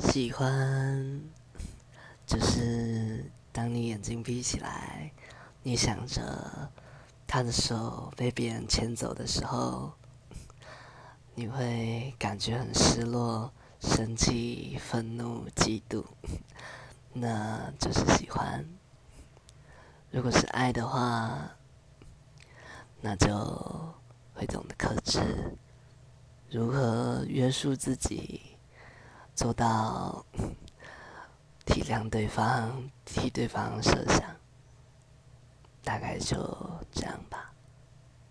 喜欢，就是当你眼睛闭起来，你想着他的手被别人牵走的时候，你会感觉很失落、生气、愤怒、嫉妒，那就是喜欢。如果是爱的话，那就会懂得克制，如何约束自己。做到体谅对方，替对方设想，大概就这样吧。